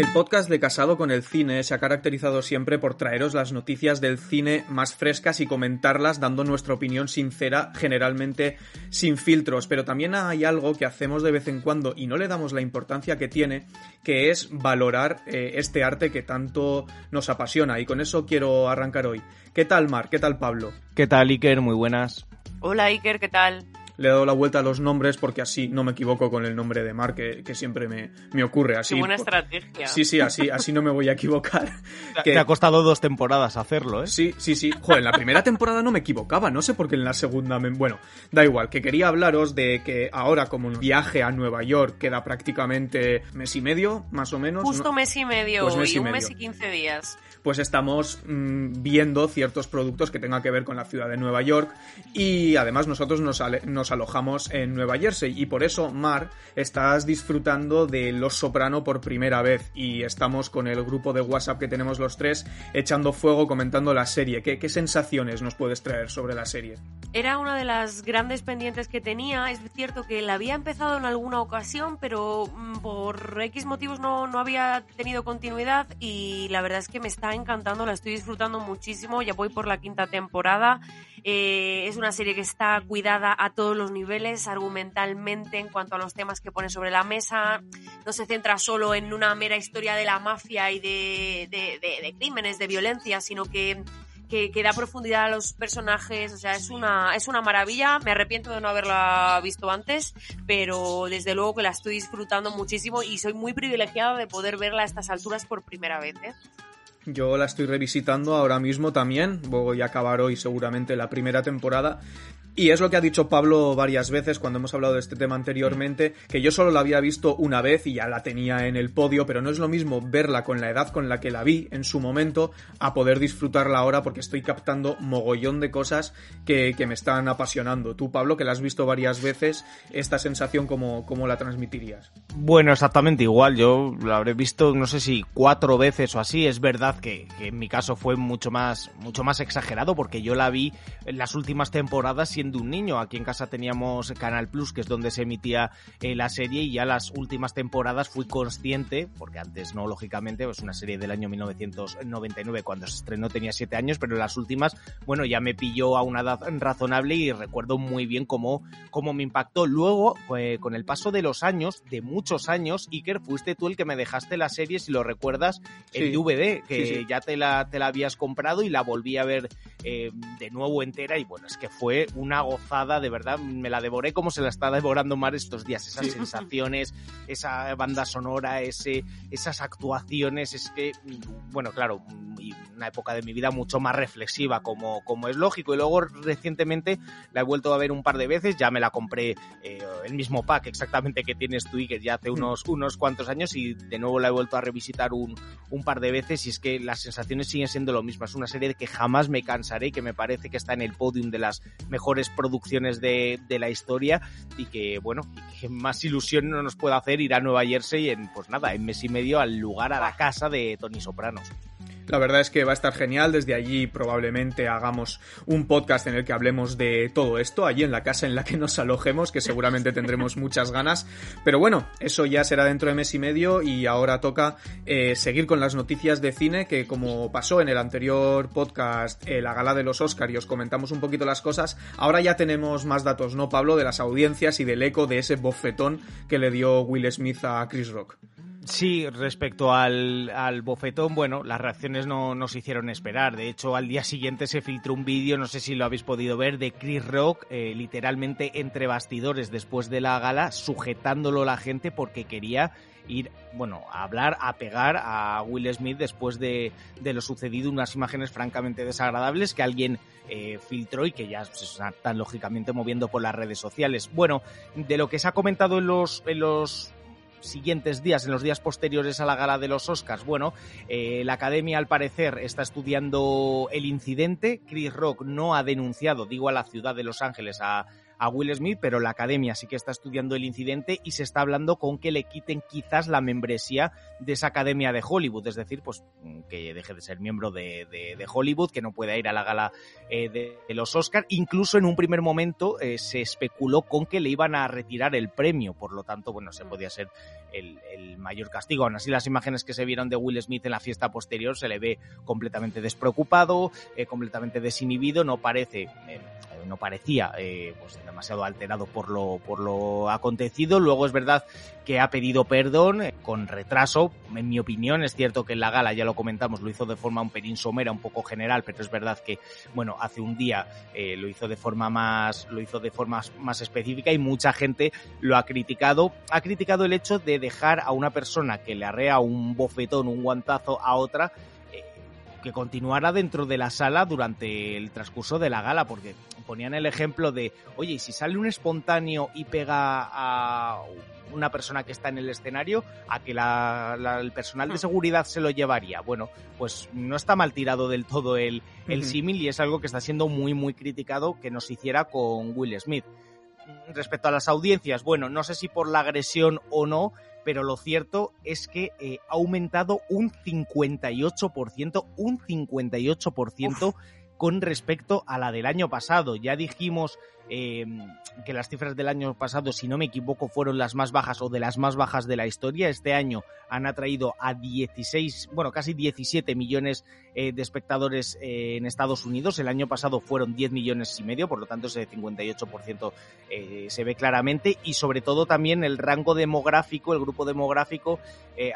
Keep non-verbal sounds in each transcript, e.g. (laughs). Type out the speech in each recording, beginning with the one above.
El podcast de Casado con el Cine se ha caracterizado siempre por traeros las noticias del cine más frescas y comentarlas dando nuestra opinión sincera, generalmente sin filtros, pero también hay algo que hacemos de vez en cuando y no le damos la importancia que tiene, que es valorar eh, este arte que tanto nos apasiona y con eso quiero arrancar hoy. ¿Qué tal Mar? ¿Qué tal Pablo? ¿Qué tal Iker? Muy buenas. Hola Iker, ¿qué tal? Le he dado la vuelta a los nombres porque así no me equivoco con el nombre de Mar, que, siempre me, me, ocurre así. Qué buena estrategia. Sí, sí, así, así no me voy a equivocar. (laughs) Te ha costado dos temporadas hacerlo, ¿eh? Sí, sí, sí. Joder, en la primera temporada no me equivocaba, no sé por qué en la segunda me... Bueno, da igual, que quería hablaros de que ahora como un viaje a Nueva York queda prácticamente mes y medio, más o menos. Justo mes y medio, pues y, un mes y quince días pues estamos mm, viendo ciertos productos que tengan que ver con la ciudad de Nueva York y además nosotros nos, nos, alojamos en Nueva Jersey y por eso, Mar, estás disfrutando de Los Soprano por primera vez y estamos con el grupo de WhatsApp que tenemos los tres echando fuego comentando la serie. ¿Qué, sensaciones nos puedes traer sobre la serie? Era una de las grandes pendientes que tenía. Es cierto que la había empezado en alguna ocasión, pero mm, por X motivos no, no había tenido continuidad y la verdad es que me está encantando, la estoy disfrutando muchísimo, ya voy por la quinta temporada. Eh, es una serie que está cuidada a todos los niveles, argumentalmente, en cuanto a los temas que pone sobre la mesa. No se centra solo en una mera historia de la mafia y de, de, crímenes, de violencia, sino que que, da profundidad a los personajes, o sea, es una, es una maravilla, me arrepiento de no haberla visto antes, pero desde luego que la estoy disfrutando muchísimo y soy muy privilegiada de poder verla a estas alturas por primera vez. ¿eh? Yo la estoy revisitando ahora mismo también. Voy a acabar hoy seguramente la primera temporada. Y es lo que ha dicho Pablo varias veces cuando hemos hablado de este tema anteriormente, que yo solo la había visto una vez y ya la tenía en el podio, pero no es lo mismo verla con la edad con la que la vi en su momento a poder disfrutarla ahora porque estoy captando mogollón de cosas que, me están apasionando. Tú, Pablo, que la has visto varias veces, esta sensación, ¿cómo, cómo la transmitirías? Bueno, exactamente igual. Yo la habré visto, no sé si cuatro veces o así. Es verdad que, que en mi caso fue mucho más, mucho más exagerado porque yo la vi en las últimas temporadas siendo un niño. Aquí en casa teníamos Canal Plus, que es donde se emitía eh, la serie, y ya las últimas temporadas fui consciente, porque antes no, lógicamente, es una serie del año 1999, cuando se estrenó tenía siete años, pero las últimas, bueno, ya me pilló a una edad razonable y recuerdo muy bien cómo, cómo me impactó. Luego, eh, con el paso de los años, de muchos años, Iker, fuiste tú el que me dejaste la serie, si lo recuerdas, en DVD, que ya te la, te la habías comprado y la volví a ver eh, de nuevo entera, y bueno, es que fue un una gozada, de verdad, me la devoré como se la está devorando Mar estos días, esas sensaciones, esa banda sonora, ese, esas actuaciones, es que, bueno, claro, una época de mi vida mucho más reflexiva, como, como es lógico, y luego recientemente la he vuelto a ver un par de veces, ya me la compré eh, el mismo pack exactamente que tienes tú y que ya hace hmm. unos, unos cuantos años y de nuevo la he vuelto a revisitar un, un par de veces y es que las sensaciones siguen siendo lo mismo, es una serie de que jamás me cansaré y que me parece que está en el podium de las mejores producciones de, de, la historia y que, bueno, que más ilusión no nos puede hacer ir a Nueva Jersey en, pues nada, en mes y medio al lugar, a la casa de Tony Sopranos. La verdad es que va a estar genial. Desde allí probablemente hagamos un podcast en el que hablemos de todo esto, allí en la casa en la que nos alojemos, que seguramente tendremos muchas ganas. Pero bueno, eso ya será dentro de mes y medio y ahora toca eh, seguir con las noticias de cine, que como pasó en el anterior podcast, eh, la gala de los Oscars, y os comentamos un poquito las cosas, ahora ya tenemos más datos, ¿no, Pablo? De las audiencias y del eco de ese bofetón que le dio Will Smith a Chris Rock. Sí, respecto al, bofetón, bueno, las reacciones no nos hicieron esperar. De hecho, al día siguiente se filtró un vídeo, no sé si lo habéis podido ver, de Chris Rock, eh, literalmente entre bastidores después de la gala, sujetándolo la gente porque quería ir, bueno, a hablar, a pegar a Will Smith después de, lo sucedido, unas imágenes francamente desagradables que alguien eh, filtró y que ya se están lógicamente moviendo por las redes sociales. Bueno, de lo que se ha comentado en los, en los siguientes días, en los días posteriores a la gala de los Oscars? Bueno, eh, la academia al parecer está estudiando el incidente. Chris Rock no ha denunciado, digo, a la ciudad de Los Ángeles, a, a Will Smith, pero la academia sí que está estudiando el incidente y se está hablando con que le quiten quizás la membresía de esa academia de Hollywood, es decir, pues que deje de ser miembro de, Hollywood, que no pueda ir a la gala eh, de, los Oscars. Incluso en un primer momento eh, se especuló con que le iban a retirar el premio, por lo tanto, bueno, se podía ser el, mayor castigo. Aún así, las imágenes que se vieron de Will Smith en la fiesta posterior se le ve completamente despreocupado, eh, completamente desinhibido, no parece no parecía eh, pues demasiado alterado por lo, por lo acontecido. Luego es verdad que ha pedido perdón eh, con retraso. En mi opinión, es cierto que en la gala, ya lo comentamos, lo hizo de forma un pelín somera, un poco general, pero es verdad que, bueno, hace un día eh, lo hizo de forma más, lo hizo de forma más específica y mucha gente lo ha criticado. Ha criticado el hecho de dejar a una persona que le arrea un bofetón, un guantazo a otra, que continuara dentro de la sala durante el transcurso de la gala, porque ponían el ejemplo de, oye, si sale un espontáneo y pega a una persona que está en el escenario, a que el personal de hmm. seguridad se lo llevaría. Bueno, pues no está mal tirado del todo el, el símil y es algo que está siendo muy, muy criticado que nos hiciera con Will Smith. Respecto a las audiencias, bueno, no sé si por la agresión o no, pero lo cierto es que eh, ha aumentado un 58%, un 58% con respecto a la del año pasado. Ya dijimos eh, que las cifras del año pasado, si no me equivoco, fueron las más bajas o de las más bajas de la historia. Este año han atraído a 16, bueno, casi 17 millones eh, de espectadores eh, en Estados Unidos. El año pasado fueron 10 millones y medio, por lo tanto ese 58% se ve claramente. Y sobre todo también el rango demográfico, el grupo demográfico,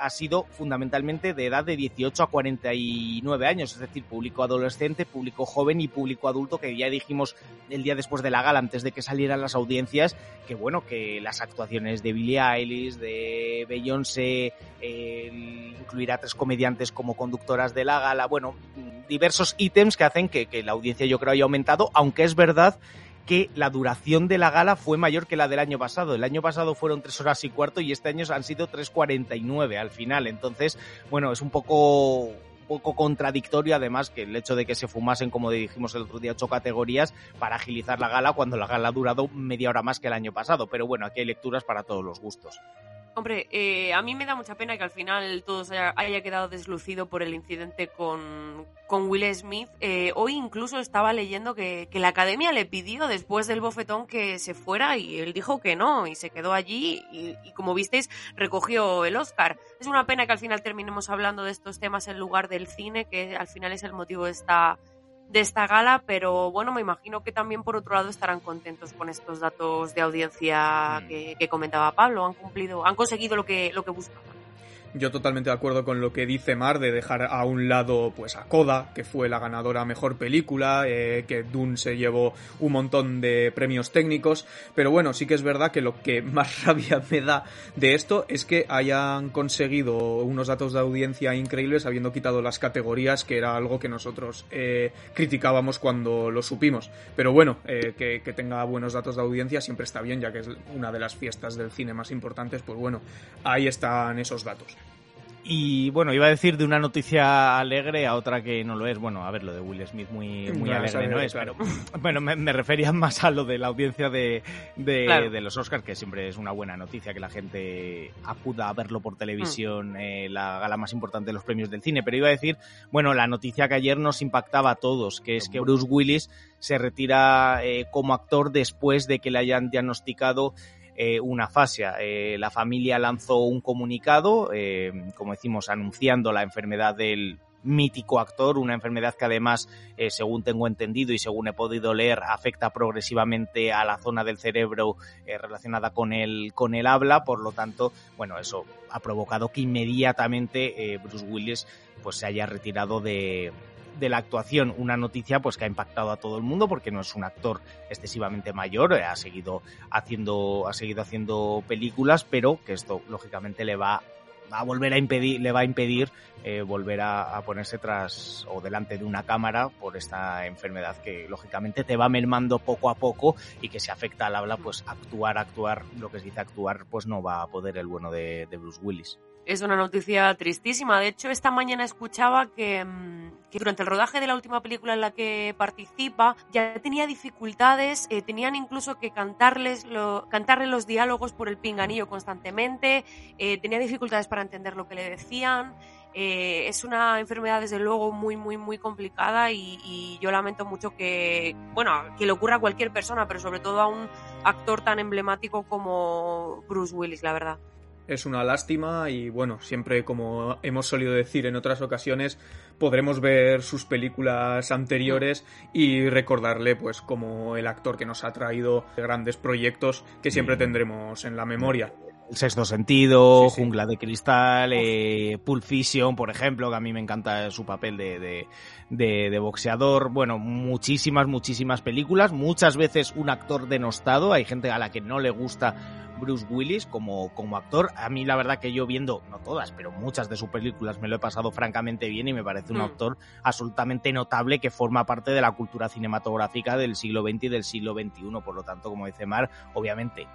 ha sido fundamentalmente de edad de 18 a 49 años, es decir, público adolescente, público joven y público adulto, que ya dijimos el día después de la gala antes de que salieran las audiencias, que bueno, que las actuaciones de Billie Eilish, de Beyoncé, eh, incluirá tres comediantes como conductoras de la gala, bueno, diversos ítems que hacen que, que la audiencia yo creo haya aumentado, aunque es verdad que la duración de la gala fue mayor que la del año pasado. El año pasado fueron tres horas y cuarto y este año han sido 3.49 al final. Entonces, bueno, es un poco poco contradictorio, además, que el hecho de que se fumasen, como dijimos el otro día, ocho categorías para agilizar la gala, cuando la gala ha durado media hora más que el año pasado. Pero bueno, aquí hay lecturas para todos los gustos. Hombre, eh, a mí me da mucha pena que al final todo haya, quedado deslucido por el incidente con, con Will Smith. Eh, hoy incluso estaba leyendo que, que, la academia le pidió después del bofetón que se fuera y él dijo que no y se quedó allí y, y como visteis recogió el Oscar. Es una pena que al final terminemos hablando de estos temas en lugar del cine, que al final es el motivo de esta de esta gala, pero bueno, me imagino que también por otro lado estarán contentos con estos datos de audiencia mm. que, que comentaba Pablo, han cumplido, han conseguido lo que, lo que buscaban. Yo totalmente de acuerdo con lo que dice Mar de dejar a un lado pues a Coda, que fue la ganadora mejor película, eh, que Dune se llevó un montón de premios técnicos, pero bueno, sí que es verdad que lo que más (laughs) rabia me da de esto es que hayan conseguido unos datos de audiencia increíbles habiendo quitado las categorías, que era algo que nosotros eh, criticábamos cuando lo supimos. Pero bueno, eh, que, que tenga buenos datos de audiencia siempre está bien, ya que es una de las fiestas del cine más importantes, pues bueno, ahí están esos datos. Y bueno, iba a decir de una noticia alegre a otra que no lo es. Bueno, a ver, lo de Will Smith muy, muy alegre no es, pero (laughs) bueno, me, refería más a lo de la audiencia de, de, los Oscars, que siempre es una buena noticia que la gente acuda a verlo por televisión, mm. eh, la gala más importante de los premios del cine. Pero iba a decir, bueno, la noticia que ayer nos impactaba a todos, que es que Bruce Willis se retira eh, como actor después de que le hayan diagnosticado eh, una fascia. Eh, la familia lanzó un comunicado, eh, como decimos, anunciando la enfermedad del mítico actor, una enfermedad que además, según tengo entendido y según he podido leer, afecta progresivamente a la zona del cerebro relacionada con el, con el habla, por lo tanto, bueno, eso ha provocado que inmediatamente Bruce Willis pues se haya retirado de, de la actuación, una noticia pues que ha impactado a todo el mundo porque no es un actor excesivamente mayor, eh, ha seguido haciendo ha seguido haciendo películas, pero que esto lógicamente le va va a volver a impedir, le va a impedir eh, volver a, ponerse tras o delante de una cámara por esta enfermedad que lógicamente te va mermando poco a poco y que si afecta al habla, pues actuar, actuar, lo que se dice actuar, pues no va a poder el bueno de, Bruce Willis. Es una noticia tristísima. De hecho, esta mañana escuchaba que, mm, durante el rodaje de la última película en la que participa ya tenía dificultades, eh, tenían incluso que cantarles lo, cantarle los diálogos por el pinganillo constantemente, eh, tenía dificultades para entender lo que le decían. Eh, es una enfermedad desde luego muy, muy, muy complicada y, yo lamento mucho que, bueno, que le ocurra a cualquier persona, pero sobre todo a un actor tan emblemático como Bruce Willis, la verdad. Es una lástima y bueno, siempre como hemos solido decir en otras ocasiones, podremos ver sus películas anteriores y recordarle pues como el actor que nos ha traído grandes proyectos que siempre tendremos en la memoria. El sexto sentido, Jungla de Cristal, eh, Pulp Fiction, por ejemplo, que a mí me encanta su papel de, de, boxeador. Bueno, muchísimas, muchísimas películas. Muchas veces un actor denostado. Hay gente a la que no le gusta Bruce Willis como, como actor. A mí la verdad que yo viendo, no todas, pero muchas de sus películas me lo he pasado francamente bien y me parece un mm. actor absolutamente notable que forma parte de la cultura cinematográfica del siglo XX y del siglo XXI. Por lo tanto, como dice Mar, obviamente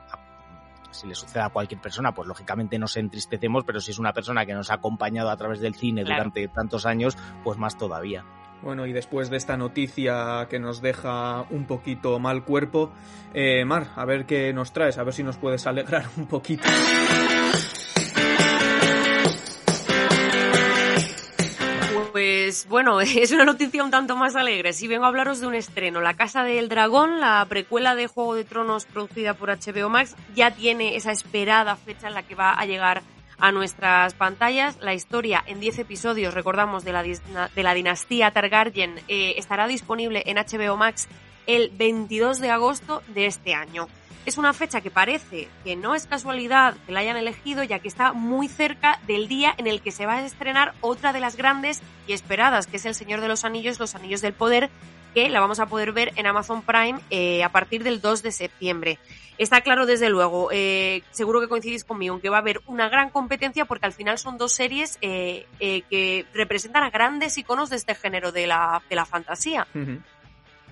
si le sucede a cualquier persona, pues lógicamente nos entristecemos, pero si es una persona que nos ha acompañado a través del cine durante tantos años, pues más todavía. Bueno, y después de esta noticia que nos deja un poquito mal cuerpo, eh, Mar, a ver qué nos traes, a ver si nos puedes alegrar un poquito. Pues bueno, (laughs) es una noticia un tanto más alegre. Si vengo a hablaros de un estreno, La Casa del Dragón, la precuela de Juego de Tronos producida por HBO Max, ya tiene esa esperada fecha en la que va a llegar a nuestras pantallas. La historia en 10 episodios, recordamos, de la, de la dinastía Targaryen, eh, estará disponible en HBO Max el 22 de agosto de este año. Es una fecha que parece que no es casualidad que la hayan elegido, ya que está muy cerca del día en el que se va a estrenar otra de las grandes y esperadas, que es El Señor de los Anillos, Los Anillos del Poder, que la vamos a poder ver en Amazon Prime eh, a partir del 2 de septiembre. Está claro, desde luego, eh, seguro que coincidís conmigo, que va a haber una gran competencia porque al final son dos series eh, que representan a grandes iconos de este género de la, de la fantasía.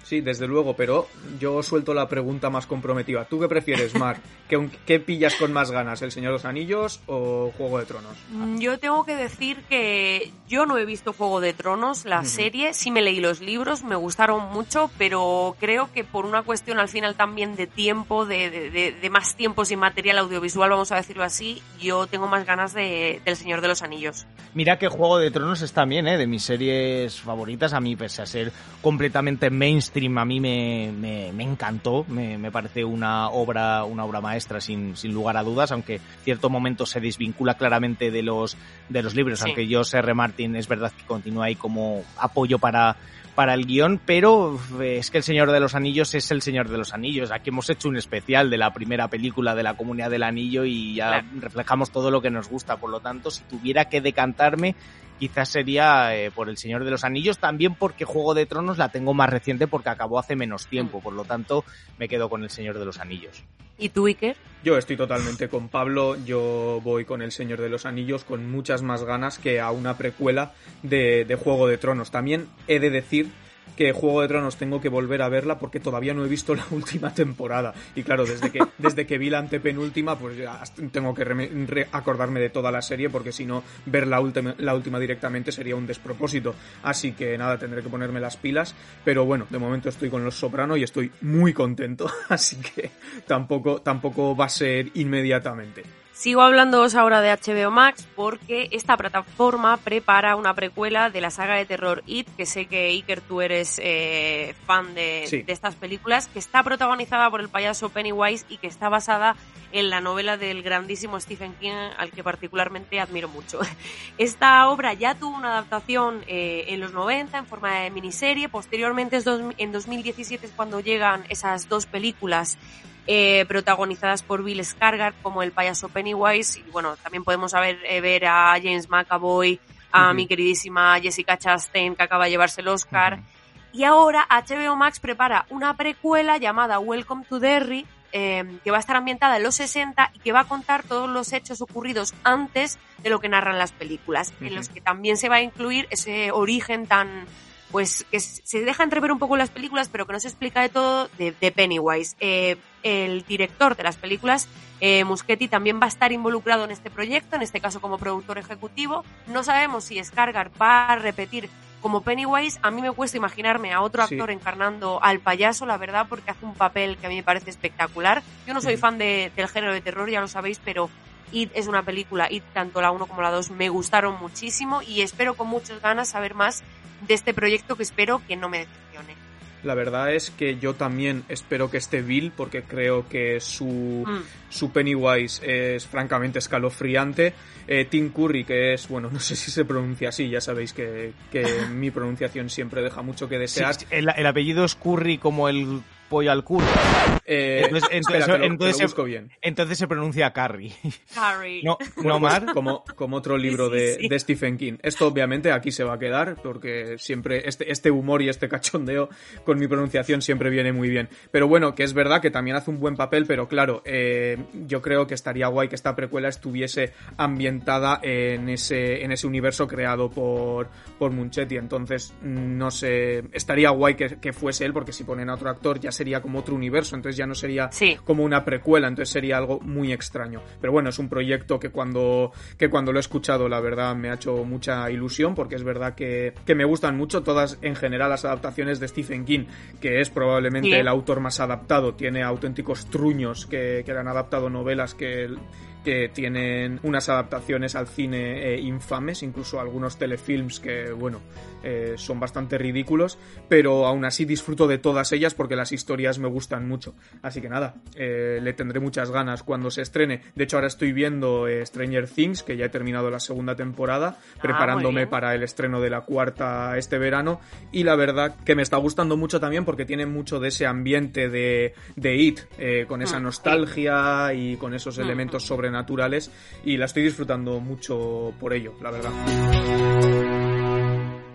Sí, desde luego, pero yo suelto la pregunta más comprometida. ¿Tú qué prefieres, Mar? ¿Qué, ¿Qué, pillas con más ganas, El Señor de los Anillos o Juego de Tronos? Mm, yo tengo que decir que yo no he visto Juego de Tronos, la serie, sí me leí los libros, me gustaron mucho, pero creo que por una cuestión al final también de tiempo, de, de, de, más tiempo sin material audiovisual, vamos a decirlo así, yo tengo más ganas de, del Señor de los Anillos. Mira que Juego de Tronos es también, ¿eh? de mis series favoritas, a mí pese a ser completamente mainstream a mí me, me, encantó, me, me, parece una obra, una obra maestra sin, sin lugar a dudas, aunque cierto momento se desvincula claramente de los, de los libros, aunque yo R. Martin es verdad que continúa ahí como apoyo para, para el guion, pero es que El Señor de los Anillos es El Señor de los Anillos. Aquí hemos hecho un especial de la primera película de la Comunidad del Anillo y ya reflejamos todo lo que nos gusta. Por lo tanto, si tuviera que decantarme, quizás sería eh, por El Señor de los Anillos, también porque Juego de Tronos la tengo más reciente porque acabó hace menos tiempo, por lo tanto me quedo con El Señor de los Anillos. ¿Y tú, Iker? Yo estoy totalmente con Pablo, yo voy con El Señor de los Anillos con muchas más ganas que a una precuela de, de Juego de Tronos. También he de decir que Juego de Tronos tengo que volver a verla porque todavía no he visto la (laughs) última temporada. Y claro, desde que, desde que vi la antepenúltima, pues ya tengo que acordarme de toda la serie porque si no, ver la, última, la última directamente sería un despropósito. Así que nada, tendré que ponerme las pilas. Pero bueno, de momento estoy con Los Soprano y estoy muy contento. (laughs) Así que tampoco, tampoco va a ser inmediatamente. Sigo hablándoos ahora de HBO Max porque esta plataforma prepara una precuela de la saga de terror It, que sé que Iker tú eres eh, fan de, de, estas películas, que está protagonizada por el payaso Pennywise y que está basada en la novela del grandísimo Stephen King, al que particularmente admiro mucho. (laughs) Esta obra ya tuvo una adaptación eh, en los 90 en forma de miniserie, posteriormente en 2017 es cuando llegan esas dos películas eh, protagonizadas por Bill Skarsgård como el payaso Pennywise y bueno, también podemos eh, ver a James McAvoy, a mi queridísima Jessica Chastain que acaba de llevarse el Oscar. Y ahora HBO Max prepara una precuela llamada Welcome to Derry eh, que va a estar ambientada en los 60 y que va a contar todos los hechos ocurridos antes de lo que narran las películas, en los que también se va a incluir ese origen tan pues que se deja entrever un poco en las películas, pero que no se explica de todo de, Pennywise. Eh, el director de las películas, eh, Muschetti, también va a estar involucrado en este proyecto, en este caso como productor ejecutivo. No sabemos si Scargar va a repetir como Pennywise. A mí me cuesta imaginarme a otro actor encarnando al payaso, la verdad, porque hace un papel que a mí me parece espectacular. Yo no soy fan de, del género de terror, ya lo sabéis, pero It es una película, It tanto la 1 como la 2 me gustaron muchísimo y espero con muchas ganas saber más de este proyecto que espero que no me decepcione. La verdad es que yo también espero que esté Bill porque creo que su, mm. su Pennywise es francamente escalofriante. Eh, Tim Curry, que es, bueno, (laughs) no sé si se pronuncia así, ya sabéis que, (laughs) mi pronunciación siempre deja mucho que desear. el, el, apellido es Curry como el pollo al culo. Eh, entonces, busco bien. entonces se pronuncia Carrie. Carrie. No, no pues, como, como otro libro de, Stephen King. Esto obviamente aquí se va a quedar porque siempre este, este humor y este cachondeo con mi pronunciación siempre viene muy bien. Pero bueno, que es verdad que también hace un buen papel, pero claro, eh, yo creo que estaría guay que esta precuela estuviese ambientada en ese, en ese universo creado por, por Munchetti. Entonces, no sé, estaría guay que, que fuese él porque si ponen a otro actor ya sería como otro universo, entonces ya no sería como una precuela, entonces sería algo muy extraño. Pero bueno, es un proyecto que cuando, que cuando lo he escuchado, la verdad, me ha hecho mucha ilusión, porque es verdad que, me gustan mucho todas en general las adaptaciones de Stephen King, que es probablemente el autor más adaptado, tiene auténticos truños que, que han adaptado novelas que que tienen unas adaptaciones al cine eh, infames, incluso algunos telefilms que, bueno, eh, son bastante ridículos, pero aún así disfruto de todas ellas porque las historias me gustan mucho. Así que nada, eh, le tendré muchas ganas cuando se estrene. De hecho, ahora estoy viendo Stranger Things, que ya he terminado la segunda temporada, ah, preparándome para el estreno de la cuarta este verano, y la verdad que me está gustando mucho también porque tiene mucho de ese ambiente de, de It, con esa mm, nostalgia y con esos mm, elementos sobrenaturales naturales y la estoy disfrutando mucho por ello, la verdad.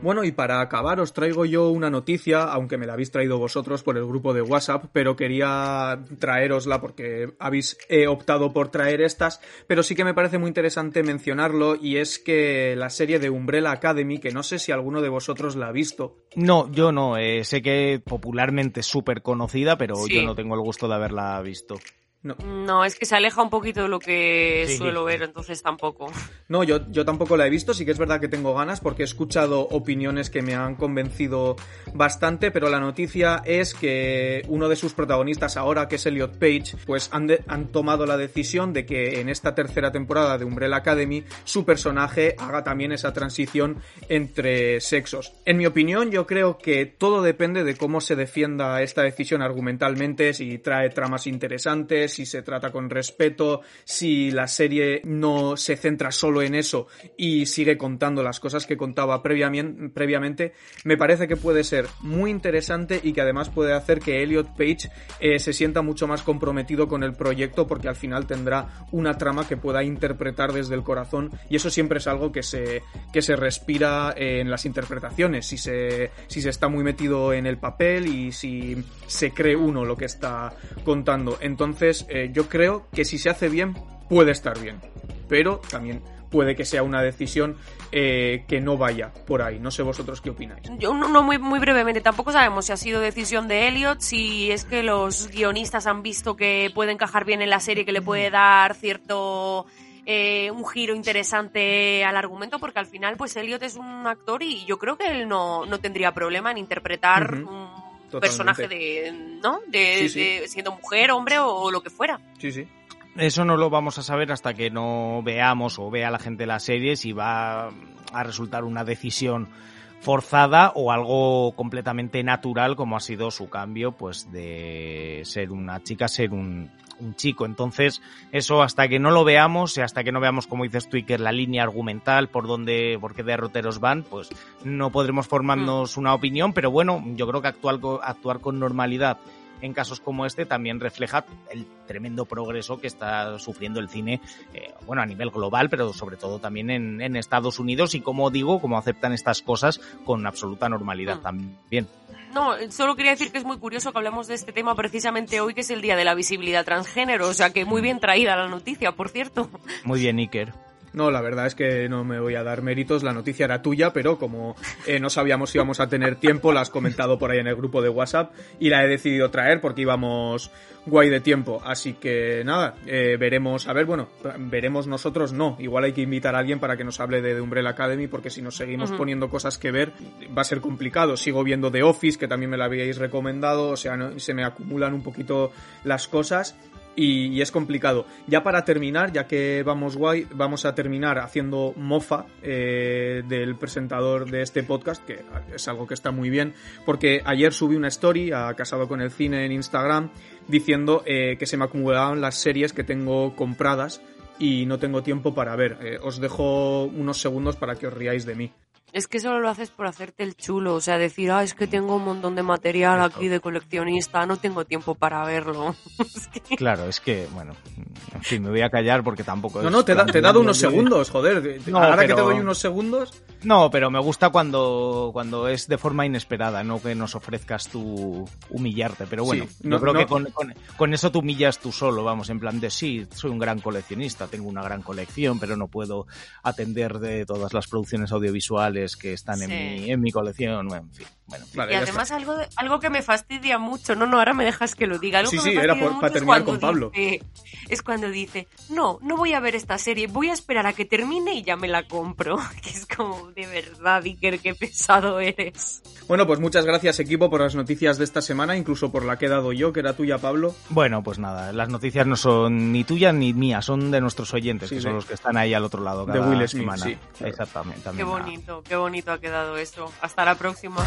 Bueno, y para acabar os traigo yo una noticia, aunque me la habéis traído vosotros por el grupo de WhatsApp, pero quería traerosla porque habéis optado por traer estas, pero sí que me parece muy interesante mencionarlo y es que la serie de Umbrella Academy, que no sé si alguno de vosotros la ha visto. No, yo no, eh, sé que popularmente es súper conocida, pero yo no tengo el gusto de haberla visto. No. es que se aleja un poquito de lo que suelo ver, entonces tampoco. No, yo, yo tampoco la he visto, sí que es verdad que tengo ganas porque he escuchado opiniones que me han convencido bastante, pero la noticia es que uno de sus protagonistas ahora, que es Elliot Page, pues han, han tomado la decisión de que en esta tercera temporada de Umbrella Academy su personaje haga también esa transición entre sexos. En mi opinión, yo creo que todo depende de cómo se defienda esta decisión argumentalmente, si trae tramas interesantes, si se trata con respeto, si la serie no se centra solo en eso y sigue contando las cosas que contaba previamente, me parece que puede ser muy interesante y que además puede hacer que Elliot Page eh, se sienta mucho más comprometido con el proyecto porque al final tendrá una trama que pueda interpretar desde el corazón y eso siempre es algo que se, que se respira en las interpretaciones, si se, si se está muy metido en el papel y si se cree uno lo que está contando. Entonces, eh, yo creo que si se hace bien, puede estar bien. Pero también puede que sea una decisión eh, que no vaya por ahí. No sé vosotros qué opináis. Yo no, muy, muy brevemente, tampoco sabemos si ha sido decisión de Elliot, si es que los guionistas han visto que puede encajar bien en la serie, que le puede dar cierto... Eh, un giro interesante al argumento porque al final pues Elliot es un actor y yo creo que él no, tendría problema en interpretar personaje de, ¿no? De, siendo mujer, hombre o, lo que fuera. Sí, sí. Eso no lo vamos a saber hasta que no veamos o vea la gente la serie si va a resultar una decisión forzada o algo completamente natural como ha sido su cambio pues de ser una chica ser un, un chico. Entonces, eso hasta que no lo veamos, y hasta que no veamos, como dices que la línea argumental, por dónde, por qué derroteros van, pues no podremos formarnos mm. una opinión, pero bueno, yo creo que actuar, actuar con normalidad en casos como este también refleja el tremendo progreso que está sufriendo el cine, eh, bueno, a nivel global, pero sobre todo también en, en, Estados Unidos y como digo, como aceptan estas cosas con absoluta normalidad mm. también. No, solo quería decir que es muy curioso que hablemos de este tema precisamente hoy, que es el Día de la Visibilidad Transgénero, o sea que muy bien traída la noticia, por cierto. Muy bien, Iker. No, la verdad es que no me voy a dar méritos, la noticia era tuya, pero como eh, no sabíamos si íbamos a tener tiempo, la has comentado por ahí en el grupo de WhatsApp y la he decidido traer porque íbamos guay de tiempo. Así que nada, eh, veremos, a ver, bueno, veremos nosotros, no, igual hay que invitar a alguien para que nos hable de The Umbrella Academy porque si nos seguimos poniendo cosas que ver va a ser complicado. Sigo viendo The Office, que también me la habíais recomendado, o sea, se me acumulan un poquito las cosas y, es complicado. Ya para terminar, ya que vamos guay, vamos a terminar haciendo mofa eh, del presentador de este podcast, que es algo que está muy bien, porque ayer subí una story a Casado con el Cine en Instagram diciendo eh, que se me acumulaban las series que tengo compradas y no tengo tiempo para ver. Eh, os dejo unos segundos para que os riáis de mí. Es que solo lo haces por hacerte el chulo, o sea, decir, ah, es que tengo un montón de material aquí de coleccionista, no tengo tiempo para verlo. (laughs) Claro, es que, bueno, en fin, me voy a callar porque tampoco... No, no, te, te he dado unos segundos, joder. Ahora que te doy unos segundos... No, pero me gusta cuando, cuando es de forma inesperada, no que nos ofrezcas tú humillarte. Pero bueno, yo creo que con, con, eso tú humillas tú solo, vamos, en plan de sí, soy un gran coleccionista, tengo una gran colección, pero no puedo atender de todas las producciones audiovisuales que están en, mi, en mi colección, en fin. Bueno, y además algo, algo que me fastidia mucho, no, no, ahora me dejas que lo diga. Algo sí, que sí, era para terminar con Pablo. es cuando dice, no, no voy a ver esta serie, voy a esperar a que termine y ya me la compro. (laughs) Que es como, de verdad, Iker, qué pesado eres. Bueno, pues muchas gracias equipo por las noticias de esta semana, incluso por la que he dado yo, que era tuya, Pablo. Bueno, pues nada, las noticias no son ni tuyas ni mías, son de nuestros oyentes, que son los que están ahí al otro lado cada de Will Smith, semana. Sí. Exactamente. Qué bonito, qué bonito ha quedado eso. Hasta la próxima.